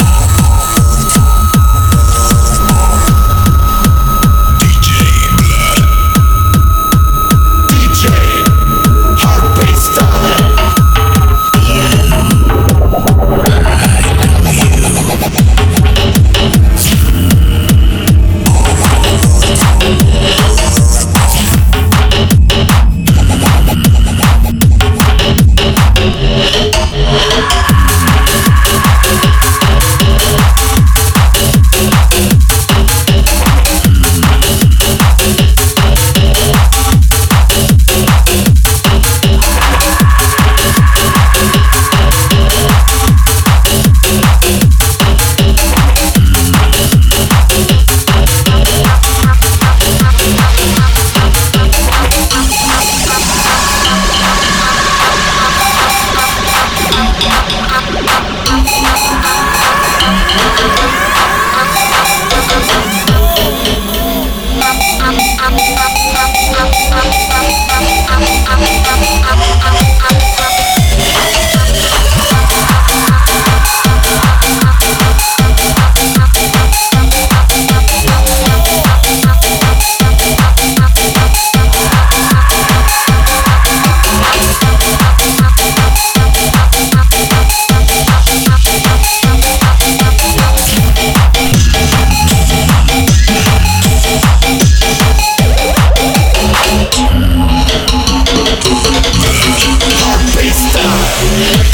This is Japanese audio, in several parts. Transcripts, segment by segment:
Ah!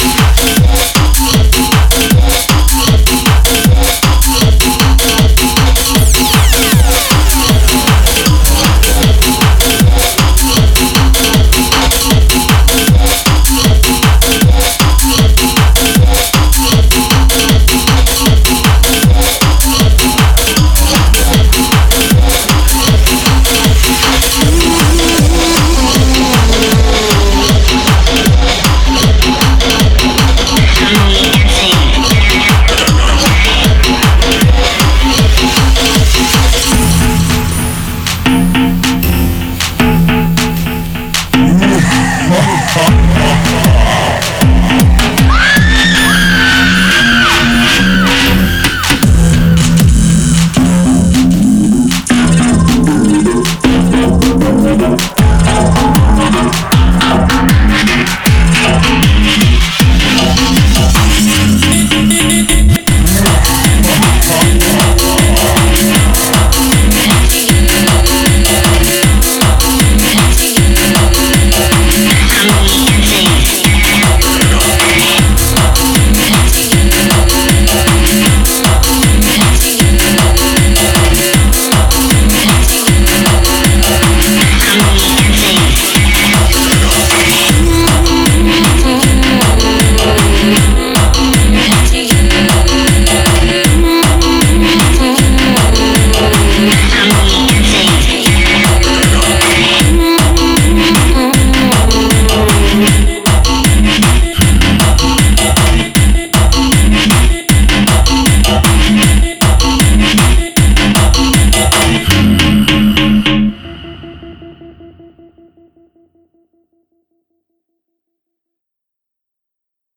Yeah. Huh?